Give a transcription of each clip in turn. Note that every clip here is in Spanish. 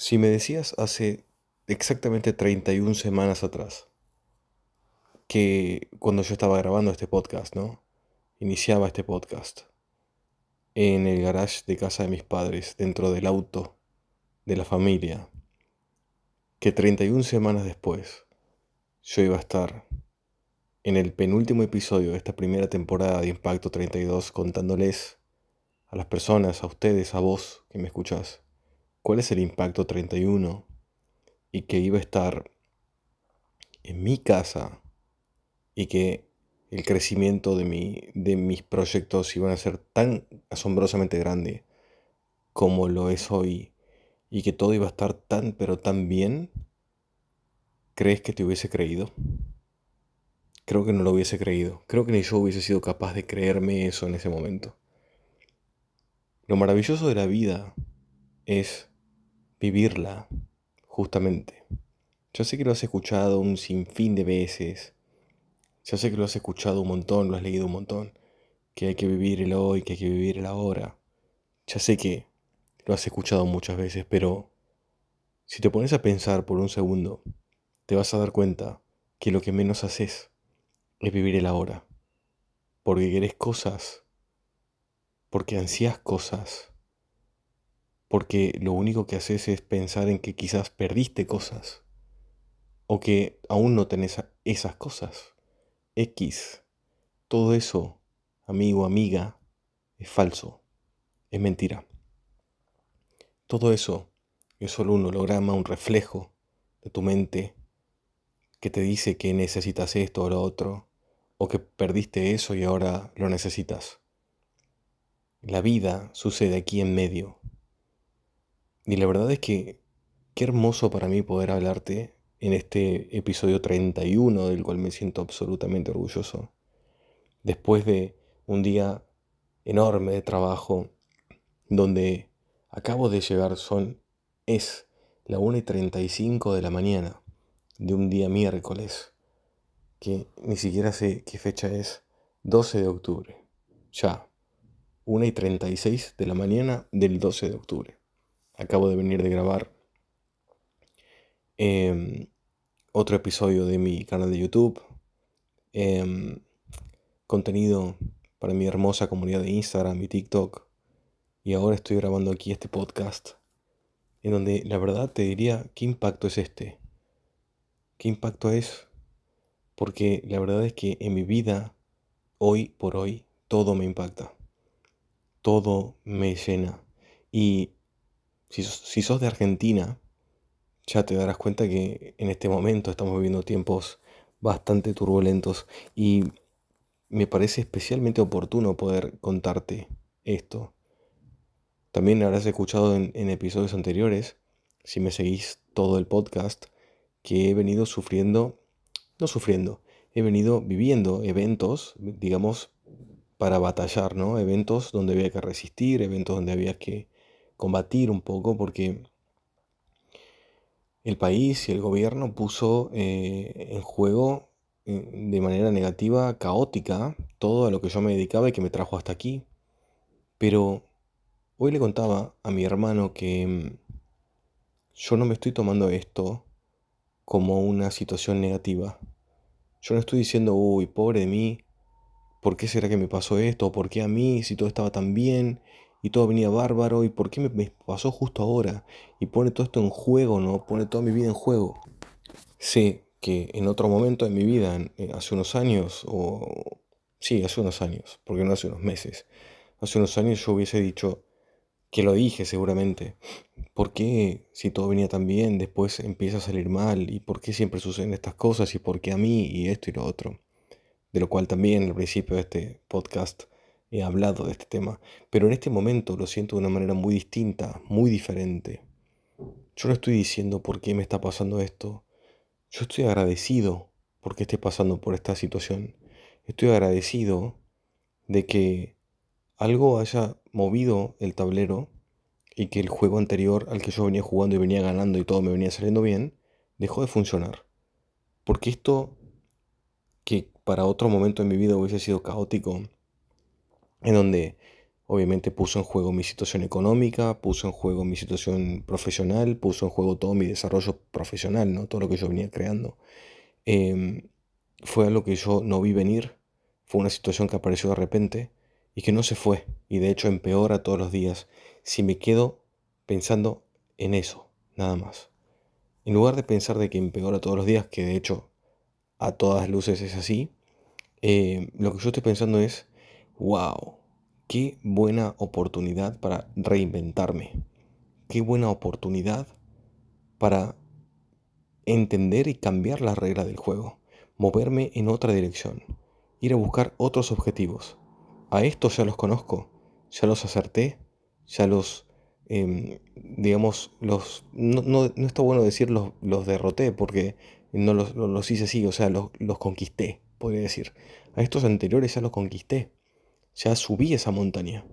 Si me decías hace exactamente 31 semanas atrás que cuando yo estaba grabando este podcast, ¿no? Iniciaba este podcast en el garage de casa de mis padres, dentro del auto de la familia, que 31 semanas después yo iba a estar en el penúltimo episodio de esta primera temporada de Impacto 32 contándoles a las personas, a ustedes, a vos que me escuchás, cuál es el impacto 31 y que iba a estar en mi casa y que el crecimiento de, mi, de mis proyectos iban a ser tan asombrosamente grande como lo es hoy y que todo iba a estar tan pero tan bien, ¿crees que te hubiese creído? Creo que no lo hubiese creído. Creo que ni yo hubiese sido capaz de creerme eso en ese momento. Lo maravilloso de la vida es vivirla, justamente. Yo sé que lo has escuchado un sinfín de veces. Yo sé que lo has escuchado un montón, lo has leído un montón. Que hay que vivir el hoy, que hay que vivir el ahora. Ya sé que lo has escuchado muchas veces, pero si te pones a pensar por un segundo, te vas a dar cuenta que lo que menos haces es vivir el ahora. Porque querés cosas, porque ansías cosas, porque lo único que haces es pensar en que quizás perdiste cosas o que aún no tenés esas cosas. X, todo eso, amigo, amiga, es falso, es mentira. Todo eso es solo un holograma, un reflejo de tu mente que te dice que necesitas esto o lo otro, o que perdiste eso y ahora lo necesitas. La vida sucede aquí en medio, y la verdad es que qué hermoso para mí poder hablarte en este episodio 31 del cual me siento absolutamente orgulloso. Después de un día enorme de trabajo donde acabo de llegar, son, es la 1 y 35 de la mañana de un día miércoles, que ni siquiera sé qué fecha es, 12 de octubre. Ya, 1 y 36 de la mañana del 12 de octubre acabo de venir de grabar em, otro episodio de mi canal de YouTube. Em, contenido para mi hermosa comunidad de Instagram y TikTok. Y ahora estoy grabando aquí este podcast. En donde la verdad te diría, ¿qué impacto es este? ¿Qué impacto es? Porque la verdad es que en mi vida, hoy por hoy, todo me impacta. Todo me llena. Y si, sos de Argentina, ya te darás cuenta que en este momento estamos viviendo tiempos bastante turbulentos y me parece especialmente oportuno poder contarte esto. También habrás escuchado en, en, episodios anteriores, si me seguís todo el podcast, que he venido sufriendo, no sufriendo, he venido viviendo eventos, digamos, para batallar, ¿no? Eventos donde había que resistir, eventos donde había que combatir un poco porque el país y el gobierno puso eh, en juego eh, de manera negativa, caótica, todo a lo que yo me dedicaba y que me trajo hasta aquí. Pero hoy le contaba a mi hermano que mm, yo no me estoy tomando esto como una situación negativa. Yo no estoy diciendo, uy, pobre de mí, ¿por qué será que me pasó esto? ¿Por qué a mí si todo estaba tan bien? Y todo venía bárbaro y por qué me, pasó justo ahora y pone todo esto en juego, ¿no? Pone toda mi vida en juego. Sé que en otro momento de mi vida, eh, hace unos años, o sí, hace unos años, porque no hace unos meses, hace unos años yo hubiese dicho, que lo dije seguramente, ¿por qué si todo venía tan bien después empieza a salir mal? ¿Y por qué siempre suceden estas cosas? ¿Y por qué a mí? Y esto y lo otro. De lo cual también al principio de este podcast he hablado de este tema, pero en este momento lo siento de una manera muy distinta, muy diferente. Yo no estoy diciendo por qué me está pasando esto. Yo estoy agradecido porque esté pasando por esta situación. Estoy agradecido de que algo haya movido el tablero y que el juego anterior al que yo venía jugando y venía ganando y todo me venía saliendo bien, dejó de funcionar. Porque esto, que para otro momento en mi vida hubiese sido caótico, en donde obviamente puso en juego mi situación económica, puso en juego mi situación profesional, puso en juego todo mi desarrollo profesional, ¿no? todo lo que yo venía creando. Em, fue algo que yo no vi venir, fue una situación que apareció de repente y que no se fue y de hecho empeora todos los días si me quedo pensando en eso, nada más. En lugar de pensar de que empeora todos los días, que de hecho a todas luces es así, eh, lo que yo estoy pensando es, wow, qué buena oportunidad para reinventarme, qué buena oportunidad para entender y cambiar las reglas del juego, moverme en otra dirección, ir a buscar otros objetivos. A estos ya los conozco, ya los acerté, ya los, em, digamos, los, no, está bueno decir los, los derroté porque no los, los, hice así, o sea, los, los conquisté, podría decir. A estos anteriores ya los conquisté, ya subí esa montaña.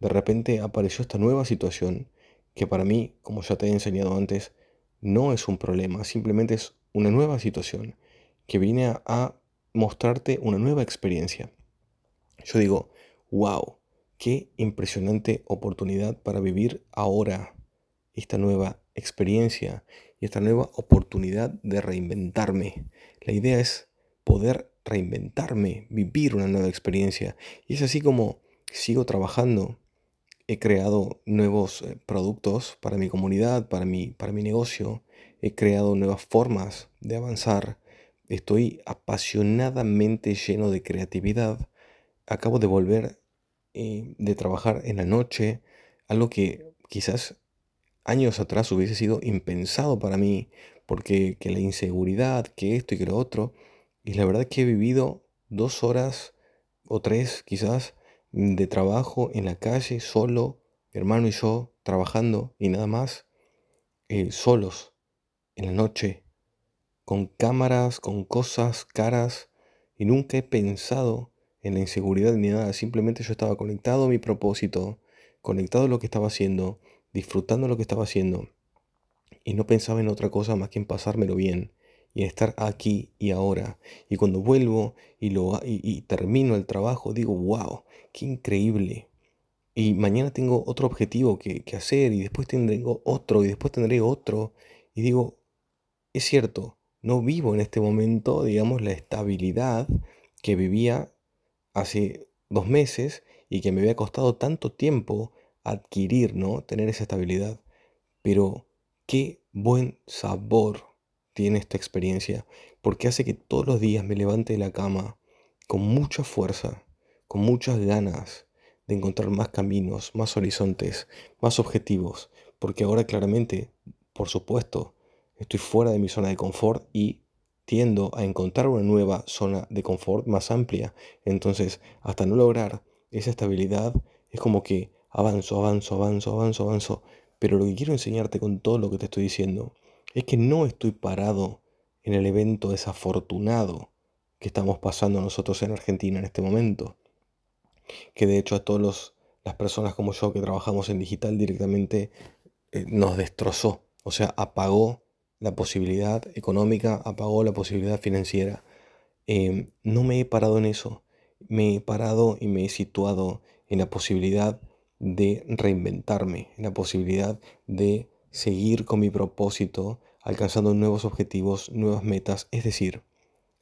De repente apareció esta nueva situación que para mí, como ya te he enseñado antes, no es un problema, simplemente es una nueva situación que viene a, mostrarte una nueva experiencia. Yo digo, wow, qué impresionante oportunidad para vivir ahora esta nueva experiencia y esta nueva oportunidad de reinventarme. La idea es poder reinventarme, vivir una nueva experiencia. Y es así como sigo trabajando. He creado nuevos eh, productos para mi comunidad, para mi, para mi negocio. He creado nuevas formas de avanzar. Estoy apasionadamente lleno de creatividad. Acabo de volver eh, de trabajar en la noche, algo que quizás años atrás hubiese sido impensado para mí, porque que la inseguridad, que esto y que lo otro, y la verdad que he vivido dos horas o tres quizás de trabajo en la calle, solo, mi hermano y yo, trabajando y nada más, eh, solos, en la noche, con cámaras, con cosas, caras, y nunca he pensado en la inseguridad ni nada, simplemente yo estaba conectado a mi propósito, conectado a lo que estaba haciendo, disfrutando lo que estaba haciendo, y no pensaba en otra cosa más que en pasármelo bien y estar aquí y ahora. Y cuando vuelvo y, lo, y, termino el trabajo, digo, wow, qué increíble. Y mañana tengo otro objetivo que, que hacer y después tendré otro y después tendré otro. Y digo, es cierto, no vivo en este momento, digamos, la estabilidad que vivía hace dos meses y que me había costado tanto tiempo adquirir, ¿no? Tener esa estabilidad. Pero qué buen sabor tiene esta experiencia, porque hace que todos los días me levante de la cama con mucha fuerza, con muchas ganas de encontrar más caminos, más horizontes, más objetivos, porque ahora claramente, por supuesto, estoy fuera de mi zona de confort y tiendo a encontrar una nueva zona de confort más amplia. Entonces, hasta no lograr esa estabilidad, es como que avanzo, avanzo, avanzo, avanzo, avanzo. Pero lo que quiero enseñarte con todo lo que te estoy diciendo es que no estoy parado en el evento desafortunado que estamos pasando nosotros en Argentina en este momento. Que de hecho a todas las personas como yo que trabajamos en digital directamente eh, nos destrozó. O sea, apagó la posibilidad económica, apagó la posibilidad financiera. Em, no me he parado en eso. Me he parado y me he situado en la posibilidad de reinventarme, en la posibilidad de seguir con mi propósito, alcanzando nuevos objetivos, nuevas metas. Es decir,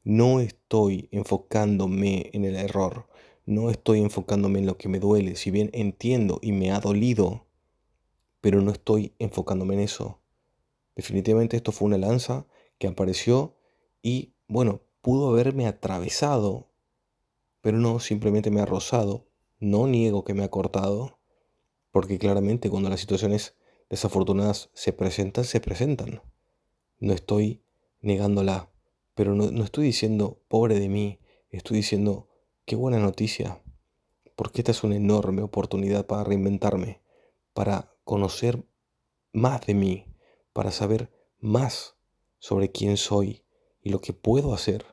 no estoy enfocándome en el error, no estoy enfocándome en lo que me duele, si bien entiendo y me ha dolido, pero no estoy enfocándome en eso. Definitivamente esto fue una lanza que apareció y, bueno, pudo haberme atravesado, pero no simplemente me ha rozado. No niego que me ha cortado, porque claramente cuando las situaciones desafortunadas se presentan, se presentan. No estoy negándola, pero no, estoy diciendo pobre de mí, estoy diciendo qué buena noticia, porque esta es una enorme oportunidad para reinventarme, para conocer más de mí, para saber más sobre quién soy y lo que puedo hacer,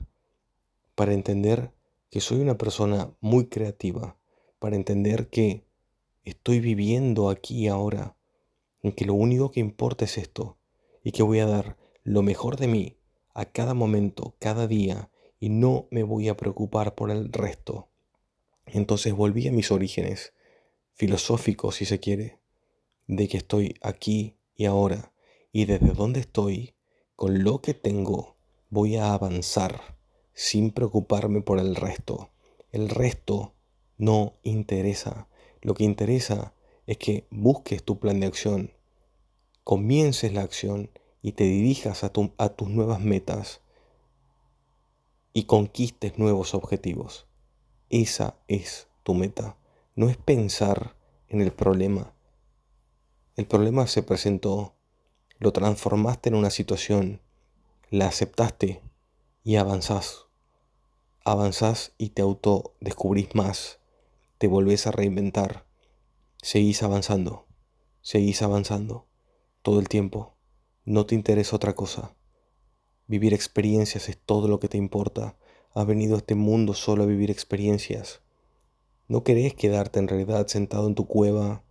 para entender que soy una persona muy creativa, para entender que estoy viviendo aquí y ahora en que lo único que importa es esto y que voy a dar lo mejor de mí a cada momento, cada día y no me voy a preocupar por el resto. Entonces volví a mis orígenes, filosófico, si se quiere, de que estoy aquí y ahora y desde donde estoy, con lo que tengo, voy a avanzar sin preocuparme por el resto. El resto no interesa. Lo que interesa es que busques tu plan de acción, comiences la acción y te dirijas a, tus nuevas metas y conquistes nuevos objetivos. Esa es tu meta. No es pensar en el problema. El problema se presentó, lo transformaste en una situación, la aceptaste y avanzás. Avanzás y te autodescubrís más, te volvés a reinventar, seguís avanzando, seguís avanzando todo el tiempo. No te interesa otra cosa. Vivir experiencias es todo lo que te importa. Has venido a este mundo solo a vivir experiencias. No querés quedarte en realidad sentado en tu cueva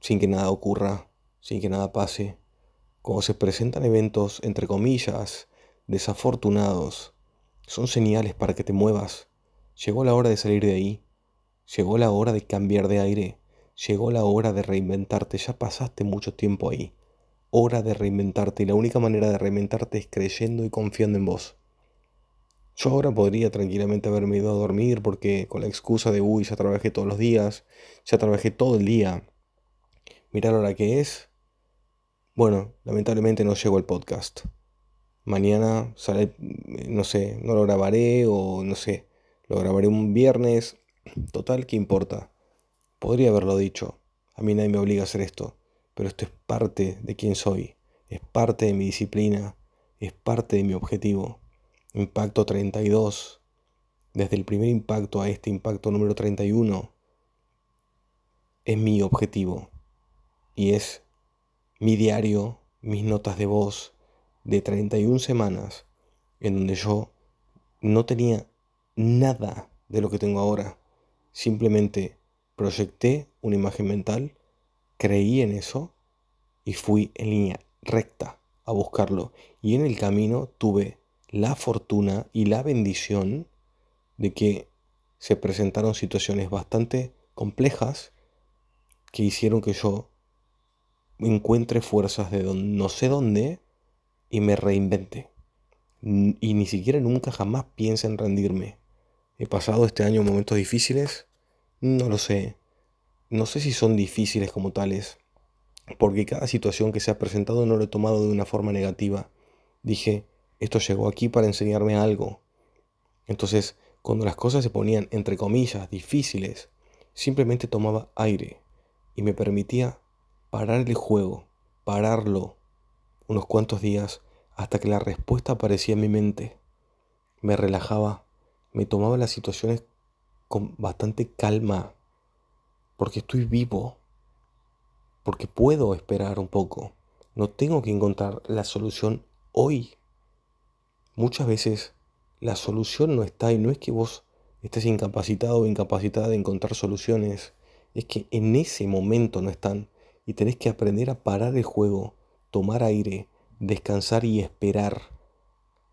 sin que nada ocurra, sin que nada pase. Cuando se presentan eventos, entre comillas, desafortunados, son señales para que te muevas. Llegó la hora de salir de ahí. Llegó la hora de cambiar de aire. Llegó la hora de reinventarte. Ya pasaste mucho tiempo ahí hora de reinventarte y la única manera de reinventarte es creyendo y confiando en vos. Yo ahora podría tranquilamente haberme ido a dormir porque con la excusa de, uy, ya trabajé todos los días, ya trabajé todo el día, mirar la hora que es. Bueno, lamentablemente no llego al podcast. Mañana sale, no sé, no lo grabaré o no sé, lo grabaré un viernes. Total, ¿qué importa? Podría haberlo dicho. A mí nadie me obliga a hacer esto pero esto es parte de quién soy, es parte de mi disciplina, es parte de mi objetivo. Impacto 32, desde el primer impacto a este impacto número 31, es mi objetivo y es mi diario, mis notas de voz de 31 semanas en donde yo no tenía nada de lo que tengo ahora. Simplemente proyecté una imagen mental creí en eso y fui en línea recta a buscarlo. Y en el camino tuve la fortuna y la bendición de que se presentaron situaciones bastante complejas que hicieron que yo encuentre fuerzas de no sé dónde y me reinvente. Y ni siquiera nunca jamás piense en rendirme. He pasado este año momentos difíciles, no lo sé, no sé si son difíciles como tales, porque cada situación que se ha presentado no lo he tomado de una forma negativa. Dije, esto llegó aquí para enseñarme algo. Entonces, cuando las cosas se ponían, entre comillas, difíciles, simplemente tomaba aire y me permitía parar el juego, pararlo unos cuantos días hasta que la respuesta aparecía en mi mente. Me relajaba, me tomaba las situaciones con bastante calma porque estoy vivo, porque puedo esperar un poco. No tengo que encontrar la solución hoy. Muchas veces la solución no está y no es que vos estés incapacitado o incapacitada de encontrar soluciones, es que en ese momento no están y tenés que aprender a parar el juego, tomar aire, descansar y esperar.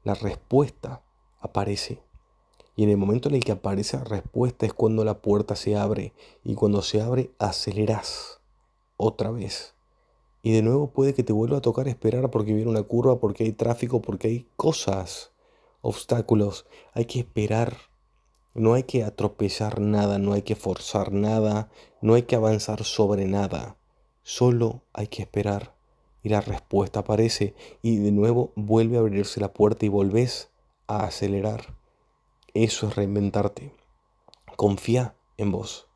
La respuesta aparece. Y en el momento en el que aparece la respuesta es cuando la puerta se abre. Y cuando se abre, aceleras otra vez. Y de nuevo puede que te vuelva a tocar esperar porque viene una curva, porque hay tráfico, porque hay cosas, obstáculos. Hay que esperar. No hay que atropellar nada, no hay que forzar nada, no hay que avanzar sobre nada. Solo hay que esperar. Y la respuesta aparece y de nuevo vuelve a abrirse la puerta y volvés a acelerar. Eso es reinventarte. Confía en vos.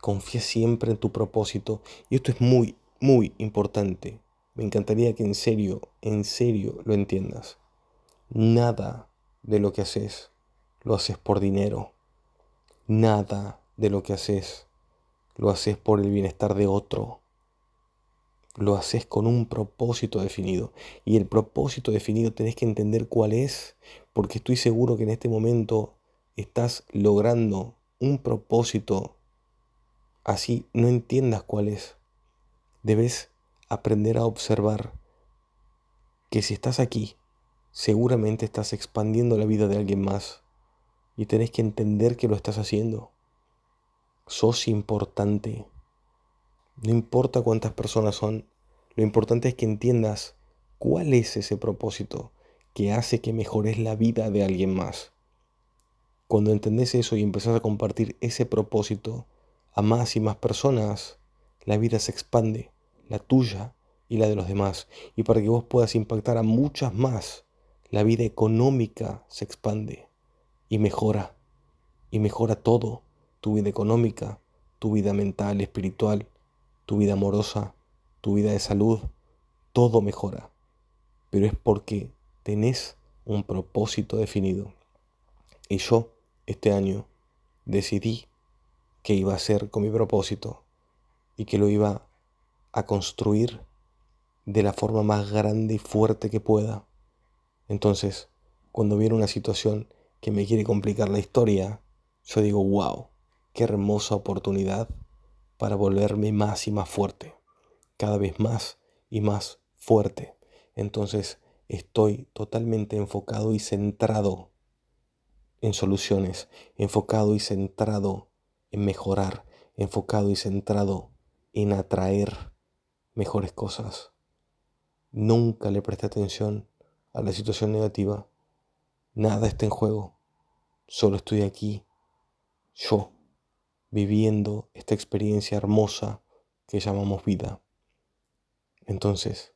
Confía siempre en tu propósito. Y esto es muy, muy importante. Me encantaría que en serio, en serio lo entiendas. Nada de lo que haces lo haces por dinero. Nada de lo que haces lo haces por el bienestar de otro. Lo haces con un propósito definido. Y el propósito definido tenés que entender cuál es, porque estoy seguro que en este momento estás logrando un propósito así no entiendas cuál es. Debes aprender a observar que si estás aquí, seguramente estás expandiendo la vida de alguien más y tenés que entender que lo estás haciendo. Sos importante. No importa cuántas personas son, lo importante es que entiendas cuál es ese propósito que hace que mejores la vida de alguien más. Cuando entendés eso y empezás a compartir ese propósito a más y más personas, la vida se expande, la tuya y la de los demás. Y para que vos puedas impactar a muchas más, la vida económica se expande y mejora. Y mejora todo, tu vida económica, tu vida mental, espiritual, tu vida amorosa, tu vida de salud, todo mejora. Pero es porque tenés un propósito definido. Y yo, este año, decidí que iba a hacer con mi propósito y que lo iba a construir de la forma más grande y fuerte que pueda. Entonces, cuando viene una situación que me quiere complicar la historia, yo digo, wow, qué hermosa oportunidad para volverme más y más fuerte, cada vez más y más fuerte. Entonces, estoy totalmente enfocado y centrado en soluciones, enfocado y centrado en mejorar, enfocado y centrado en atraer mejores cosas. Nunca le presté atención a la situación negativa. Nada está en juego. Solo estoy aquí, yo, viviendo esta experiencia hermosa que llamamos vida. Entonces,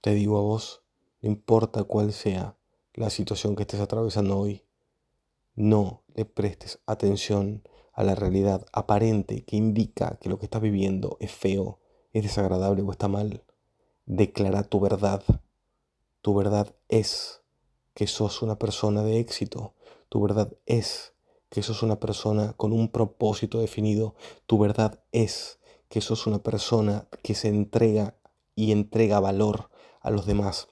te digo a vos, no importa cuál sea la situación que estés atravesando hoy, no le prestes atención a la realidad aparente que indica que lo que estás viviendo es feo, es desagradable o está mal. Declara tu verdad. Tu verdad es que sos una persona de éxito. Tu verdad es que sos una persona con un propósito definido. Tu verdad es que sos una persona que se entrega y entrega valor a los demás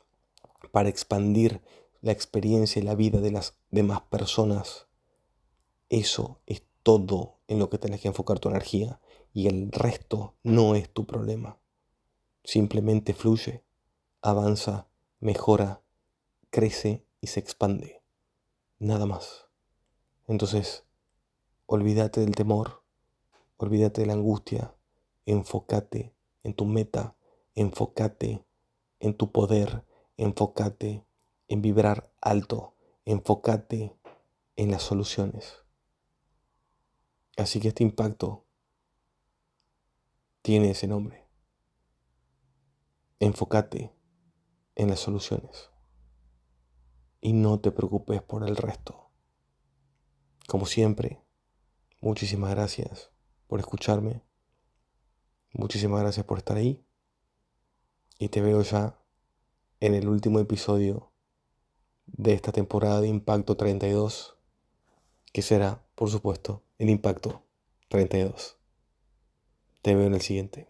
para expandir la experiencia y la vida de las demás personas. Eso es todo en lo que tenés que enfocar tu energía y el resto no es tu problema. Simplemente fluye, avanza, mejora, crece y se expande. Nada más. Entonces, olvídate del temor, olvídate de la angustia, enfócate en tu meta, enfócate en tu poder, enfócate en vibrar alto, enfócate en las soluciones. Así que este impacto tiene ese nombre. Enfócate en las soluciones y no te preocupes por el resto. Como siempre, muchísimas gracias por escucharme. Muchísimas gracias por estar ahí. Y te veo ya en el último episodio de esta temporada de Impacto 32, que será, por supuesto, el Impacto 32. Te veo en el siguiente.